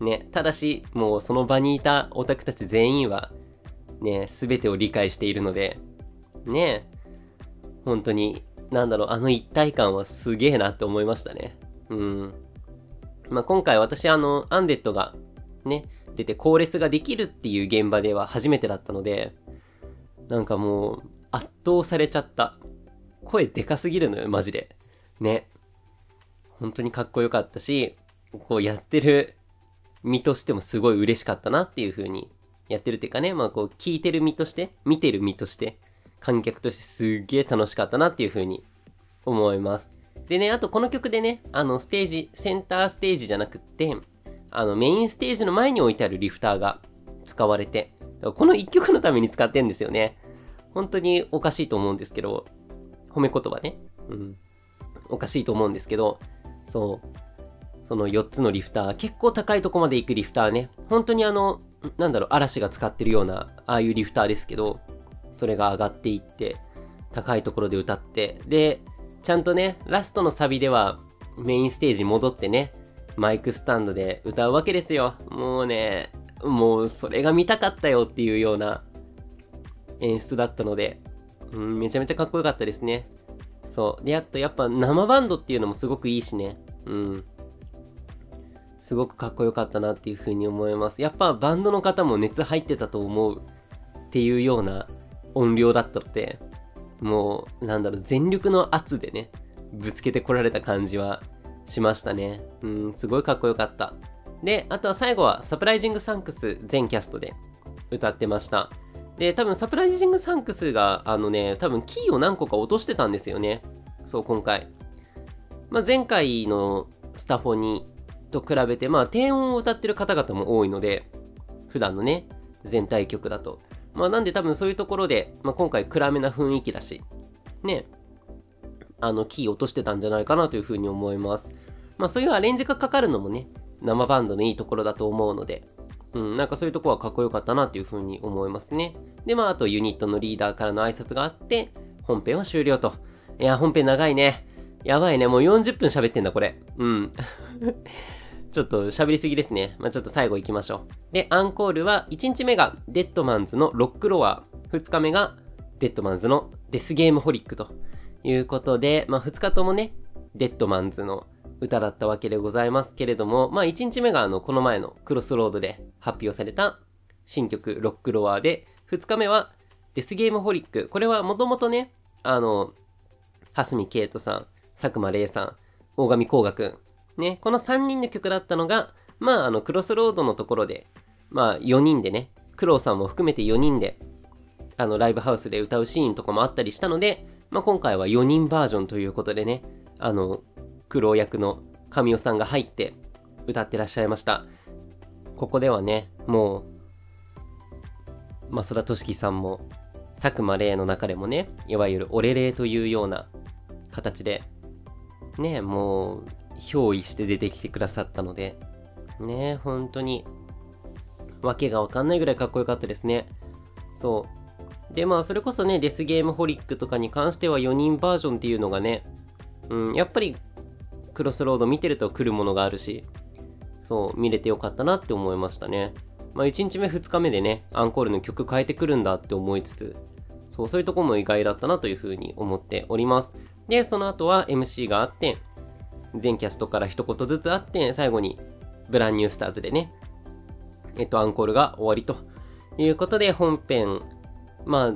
[SPEAKER 1] ね、ただし、もうその場にいたオタクたち全員は、ね、すべてを理解しているので、ね、本当に、なんだろう、あの一体感はすげえなって思いましたね。うん。まあ、今回私あの、アンデッドがね、出てコーレスができるっていう現場では初めてだったので、なんかもう圧倒されちゃった。声でかすぎるのよ、マジで。ね。本当にかっこよかったし、こうやってる身としてもすごい嬉しかったなっていう風にやってるっていうかね、まあこう聞いてる身として、見てる身として、観客としてすっげえ楽しかったなっていう風に思います。でね、あとこの曲でね、あのステージ、センターステージじゃなくって、あのメインステージの前に置いてあるリフターが使われて、この一曲のために使ってんですよね。本当におかしいと思うんですけど、褒め言葉ね。うん。おかしいと思うんですけど、そう。その4つのリフター、結構高いとこまで行くリフターね。本当にあの、なんだろう、嵐が使ってるような、ああいうリフターですけど、それが上がっていって、高いところで歌って、で、ちゃんとね、ラストのサビではメインステージ戻ってね、マイクスタンドで歌うわけですよ。もうね、もうそれが見たかったよっていうような演出だったので、うん、めちゃめちゃかっこよかったですね。そう。で、あとやっぱ生バンドっていうのもすごくいいしね。うん。すごくかっこよかったなっていうふうに思います。やっぱバンドの方も熱入ってたと思うっていうような音量だったので、もう、なんだろう、全力の圧でね、ぶつけてこられた感じはしましたね。うん、すごいかっこよかった。で、あとは最後はサプライジングサンクス全キャストで歌ってました。で、多分サプライジングサンクスが、あのね、多分キーを何個か落としてたんですよね。そう、今回。まあ、前回のスタフォニと比べて、まあ、低音を歌ってる方々も多いので、普段のね、全体曲だと。まあ、なんで多分そういうところで、まあ、今回暗めな雰囲気だし、ね、あの、キー落としてたんじゃないかなというふうに思います。まあ、そういうアレンジがかかるのもね、生バンドのいいところだと思うので、うん、なんかそういうとこはかっこよかったなっていうふうに思いますね。で、まあ、あとユニットのリーダーからの挨拶があって、本編は終了と。いや、本編長いね。やばいね。もう40分喋ってんだ、これ。うん。<laughs> ちょっと喋りすぎですね。まあ、ちょっと最後行きましょう。で、アンコールは1日目がデッドマンズのロックロア、2日目がデッドマンズのデスゲームホリックということで、まあ、2日ともね、デッドマンズの歌だったわけでございますけれども、まあ1日目があの、この前のクロスロードで発表された新曲ロックロアで、2日目はデスゲームホリック。これはもともとね、あの、蓮巳敬人さん、朔間零さん、大神晃牙くん。ね、この3人の曲だったのが、まああの、クロスロードのところで、まあ4人でね、クロウさんも含めて4人で、あの、ライブハウスで歌うシーンとかもあったりしたので、まあ今回は4人バージョンということでね、あの、苦労役の神尾さんが入って歌ってらっしゃいました。ここではね、もう、増田俊樹さんも、佐久間玲の中でもね、いわゆるオレレというような形で、ね、もう、憑依して出てきてくださったので、ね、本当に、わけがわかんないぐらいかっこよかったですね。そう。で、まあ、それこそね、デスゲームホリックとかに関しては4人バージョンっていうのがね、うん、やっぱりクロスロード見てると来るものがあるし、そう、見れてよかったなって思いましたね。まあ、1日目2日目でね、アンコールの曲変えてくるんだって思いつつ、そう、そういうとこも意外だったなというふうに思っております。で、その後は MC があって、全キャストから一言ずつあって、最後にブランニュースターズでね、えっと、アンコールが終わりということで、本編、まあ、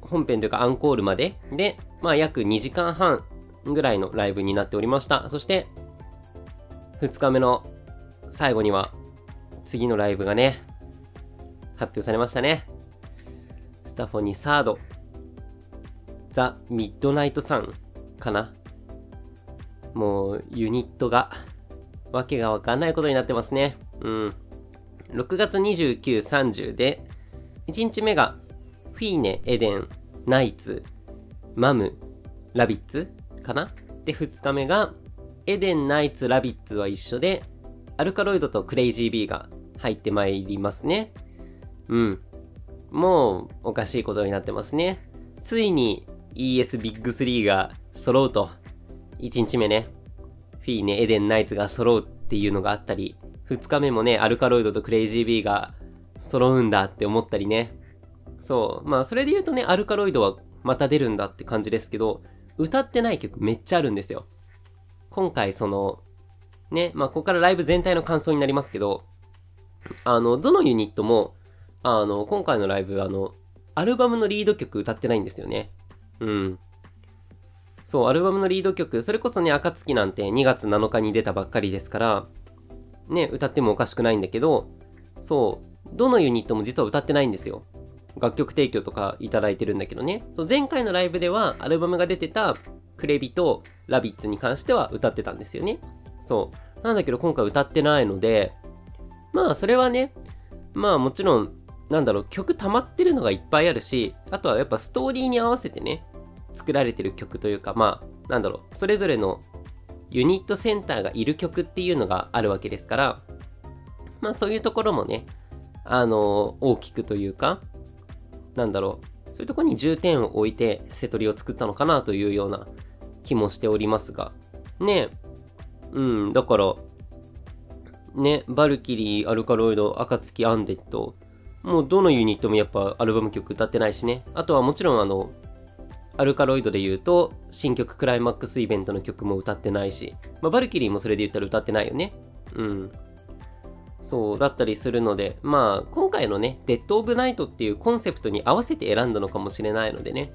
[SPEAKER 1] 本編というかアンコールまでで、まあ、約2時間半ぐらいのライブになっておりました。そして、2日目の最後には、次のライブがね、発表されましたね。スタフォニサード、ザ・ミッドナイトさんかな。もう、ユニットが、わけがわかんないことになってますね。うん。6月29、30で、1日目が、フィーネ、エデン、ナイツ、マム、ラビッツ、かな？で、2日目が、エデン、ナイツ、ラビッツは一緒で、アルカロイドとクレイジー B が入ってまいりますね。うん。もう、おかしいことになってますね。ついに ES ビッグ3が揃うと。1日目ね。フィーネ、エデン、ナイツが揃うっていうのがあったり、2日目もね、アルカロイドとクレイジー B が揃うんだって思ったりね。そう。まあ、それで言うとね、アルカロイドはまた出るんだって感じですけど、歌ってない曲めっちゃあるんですよ。今回その、ね、まあ、ここからライブ全体の感想になりますけど、あの、どのユニットも、あの、今回のライブ、あの、アルバムのリード曲歌ってないんですよね。うん。そう、アルバムのリード曲、それこそね、暁なんて2月7日に出たばっかりですから、ね、歌ってもおかしくないんだけど、そう、どのユニットも実は歌ってないんですよ。楽曲提供とかいただいてるんだけどね。そう、前回のライブではアルバムが出てたクレビとラビッツに関しては歌ってたんですよね。そう。なんだけど今回歌ってないので、まあそれはね、まあもちろん、なんだろう、曲溜まってるのがいっぱいあるし、あとはやっぱストーリーに合わせてね、作られてる曲というか、まあ、なんだろう、それぞれのユニットセンターがいる曲っていうのがあるわけですから、まあそういうところもね、あの大きくというか、なんだろう、そういうとこに重点を置いて瀬戸りを作ったのかなというような気もしておりますが、ね。うん、だから、ね、バルキリー、アルカロイド、暁アンデッド、もうどのユニットもやっぱアルバム曲歌ってないしね。あとはもちろんあの、アルカロイドで言うと、新曲クライマックスイベントの曲も歌ってないし、まあ、バルキリーもそれで言ったら歌ってないよね。うん。そうだったりするので、まあ、今回のね、デッド・オブ・ナイトっていうコンセプトに合わせて選んだのかもしれないのでね。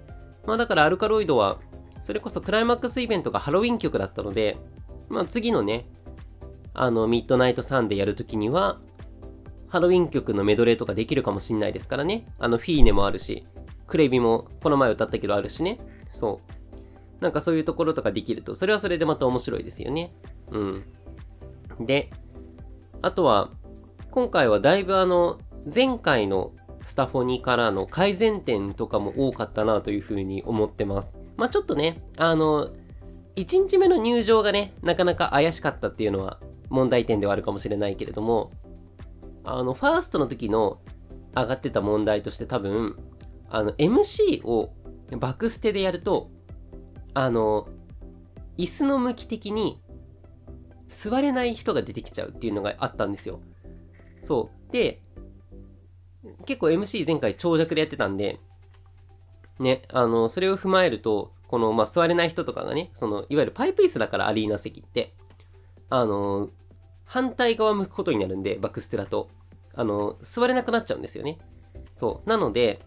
[SPEAKER 1] まあだからアルカロイドは、それこそクライマックスイベントがハロウィン曲だったので、まあ次のね、あの、ミッドナイトサンでやるときには、ハロウィン曲のメドレーとかできるかもしんないですからね。あの、フィーネもあるし、クレビもこの前歌ったけどあるしね。そう。なんかそういうところとかできると、それはそれでまた面白いですよね。うん。で、あとは、今回はだいぶあの、前回のスタフォニからの改善点とかも多かったなというふうに思ってます。まあちょっとね、あの、1日目の入場がね、なかなか怪しかったっていうのは問題点ではあるかもしれないけれども、あの、ファーストの時の上がってた問題として多分、あの、MC をバックステでやると、あの、椅子の向き的に座れない人が出てきちゃうっていうのがあったんですよ。そう。で、結構 MC 前回長尺でやってたんで、ね、あの、それを踏まえると、この、まあ、座れない人とかがね、その、いわゆるパイプ椅子だからアリーナ席って、あの、反対側向くことになるんで、バックステラと、あの、座れなくなっちゃうんですよね。そう。なので、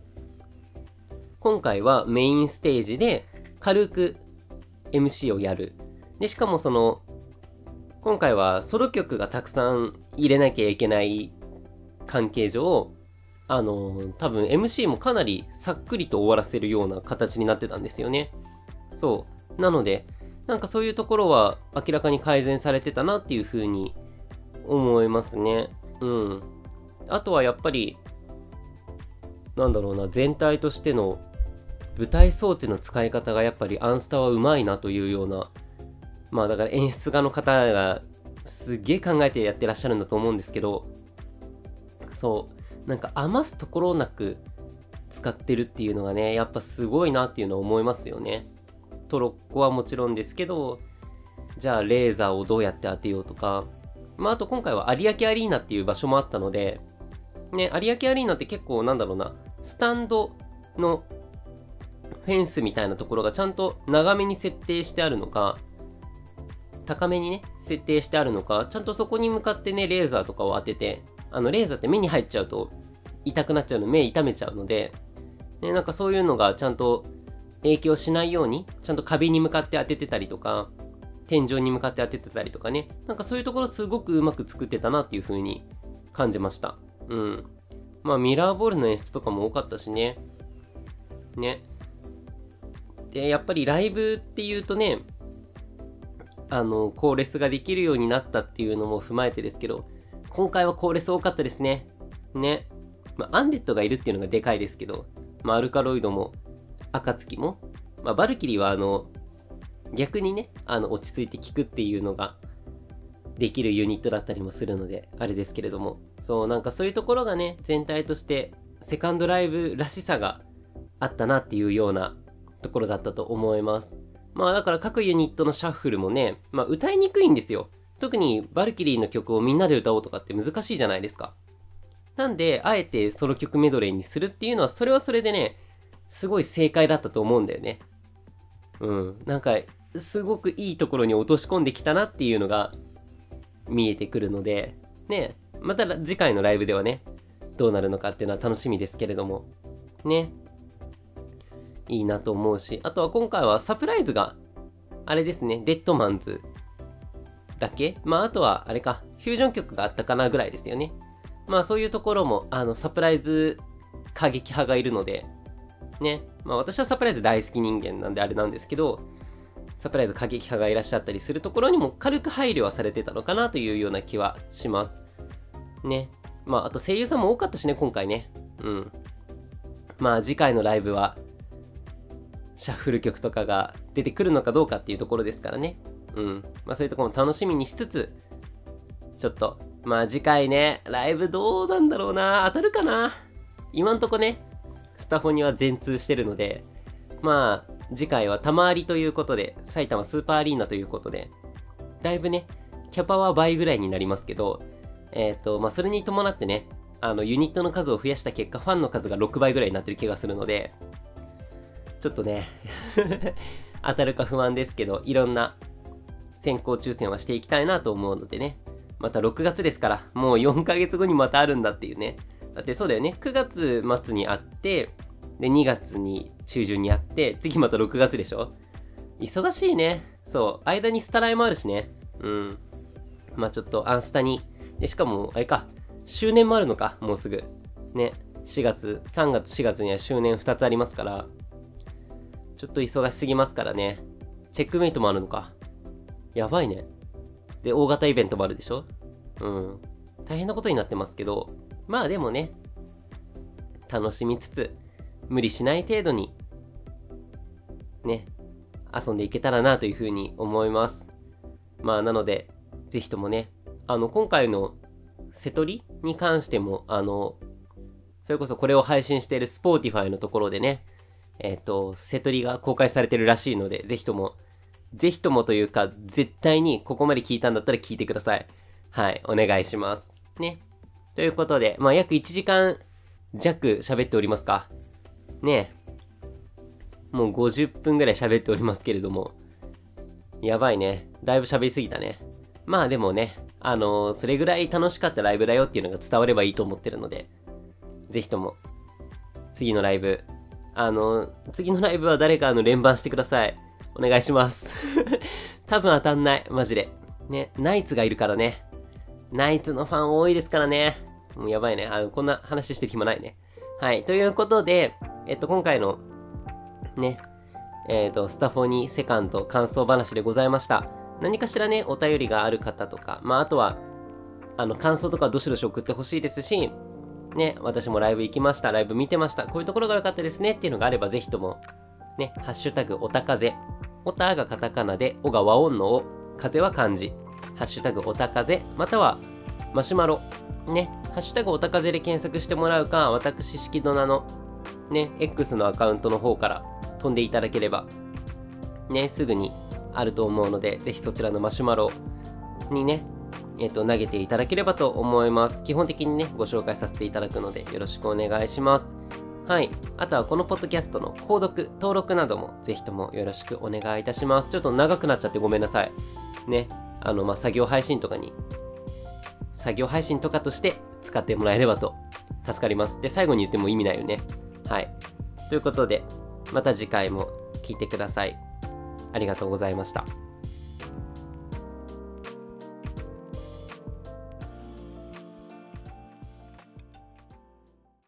[SPEAKER 1] 今回はメインステージで軽く MC をやる。で、しかもその、今回はソロ曲がたくさん入れなきゃいけない関係上、あの、多分 MC もかなりさっくりと終わらせるような形になってたんですよね。そう。なので、なんかそういうところは明らかに改善されてたなっていう風に思いますね。うん。あとはやっぱり、なんだろうな、全体としての舞台装置の使い方がやっぱりアンスタはうまいなというような、まあだから演出家の方がすげえ考えてやってらっしゃるんだと思うんですけど、そう、なんか余すところなく使ってるっていうのがね、やっぱすごいなっていうのは思いますよね。トロッコはもちろんですけど、じゃあレーザーをどうやって当てようとか、まああと今回は有明アリーナっていう場所もあったので、ね、有明アリーナって結構なんだろうな、スタンドのフェンスみたいなところがちゃんと長めに設定してあるのか、高めにね、設定してあるのか、ちゃんとそこに向かってね、レーザーとかを当てて、あの、レーザーって目に入っちゃうと痛くなっちゃうの、目痛めちゃうので、ね、なんかそういうのがちゃんと影響しないように、ちゃんと壁に向かって当ててたりとか、天井に向かって当ててたりとかね、なんかそういうところすごくうまく作ってたなっていう風に感じました。うん。まあミラーボールの演出とかも多かったしね。ね。で、やっぱりライブっていうとね、あの、コーレスができるようになったっていうのも踏まえてですけど、今回はコーレス多かったですね。ね。まあ、アンデッドがいるっていうのがでかいですけど、まあ、アルカロイドも、暁も、まあ、バルキリーはあの、逆にね、あの、落ち着いて聞くっていうのが、できるユニットだったりもするので、あれですけれども、そう、なんかそういうところがね、全体として、セカンドライブらしさがあったなっていうようなところだったと思います。まあだから各ユニットのシャッフルもね、まあ歌いにくいんですよ。特にバルキリーの曲をみんなで歌おうとかって難しいじゃないですか。なんで、あえてソロ曲メドレーにするっていうのは、それはそれでね、すごい正解だったと思うんだよね。うん。なんか、すごくいいところに落とし込んできたなっていうのが、見えてくるので、ね、また次回のライブではね、どうなるのかっていうのは楽しみですけれども、ね、いいなと思うし、あとは今回はサプライズが、あれですね、デッドマンズだけまああとはあれか、フュージョン曲があったかなぐらいですよね。まあそういうところも、あの、サプライズ過激派がいるので、ね、まあ私はサプライズ大好き人間なんであれなんですけど、サプライズ過激派がいらっしゃったりするところにも軽く配慮はされてたのかなというような気はします。ね。まああと声優さんも多かったしね、今回ね。うん。まあ次回のライブは、シャッフル曲とかが出てくるのかどうかっていうところですからね。うん。まあそういうところも楽しみにしつつ、ちょっと、まあ次回ね、ライブどうなんだろうな当たるかな？今んとこね、スタフォには全通してるので、まあ次回は玉ありということで、埼玉スーパーアリーナということで、だいぶね、キャパは倍ぐらいになりますけど、えっ、ー、と、まあそれに伴ってね、あの、ユニットの数を増やした結果、ファンの数が6倍ぐらいになってる気がするので、ちょっとね <laughs> 当たるか不安ですけど、いろんな先行抽選はしていきたいなと思うのでね。また6月ですから、もう4ヶ月後にまたあるんだっていうね。だってそうだよね。9月末にあって、で、2月に中旬にあって、次また6月でしょ忙しいね。そう。間にスタライもあるしね。うん。まあちょっとアンスタに。で、しかも、あれか。周年もあるのか。もうすぐ。ね。4月、3月、4月には周年2つありますから。ちょっと忙しすぎますからね。チェックメイトもあるのか。やばいね。で、大型イベントもあるでしょ？うん。大変なことになってますけど、まあでもね、楽しみつつ、無理しない程度に、ね、遊んでいけたらなというふうに思います。まあなので、ぜひともね、あの、今回の瀬取りに関しても、あの、それこそこれを配信している Spotify のところでね、えっ、ー、と、セトリが公開されてるらしいので、ぜひとも、ぜひともというか、絶対にここまで聞いたんだったら聞いてください。はい、お願いします。ね。ということで、まあ、約1時間弱喋っておりますか。ねもう50分ぐらい喋っておりますけれども、やばいね。だいぶ喋りすぎたね。まあでもね、あのー、それぐらい楽しかったライブだよっていうのが伝わればいいと思ってるので、ぜひとも、次のライブ、あの、次のライブは誰かの連番してください。お願いします。<laughs> 多分当たんない。マジで。ね、ナイツがいるからね。ナイツのファン多いですからね。もうやばいね。あの、こんな話してる暇ないね。はい。ということで、えっと、今回の、ね、えっと、スタフォニーセカンド感想話でございました。何かしらね、お便りがある方とか、まあ、あとは、あの、感想とかどしどし送ってほしいですし、ね、私もライブ行きました、ライブ見てました、こういうところが良かったですねっていうのがあれば、ぜひとも、ね、ハッシュタグおたかぜ、おたがカタカナで、おが和音のお、風は漢字、ハッシュタグおたかぜ、またはマシュマロ、ね、ハッシュタグおたかぜで検索してもらうか、私、式ドナの、ね、X のアカウントの方から飛んでいただければ、ね、すぐにあると思うので、ぜひそちらのマシュマロにね、えっ、と、投げていただければと思います。基本的にね、ご紹介させていただくので、よろしくお願いします。はい。あとは、このポッドキャストの購読、登録なども、ぜひともよろしくお願いいたします。ちょっと長くなっちゃってごめんなさい。ね。あの、まあ、作業配信とかに、作業配信とかとして使ってもらえればと助かります。で、最後に言っても意味ないよね。はい。ということで、また次回も聞いてください。ありがとうございました。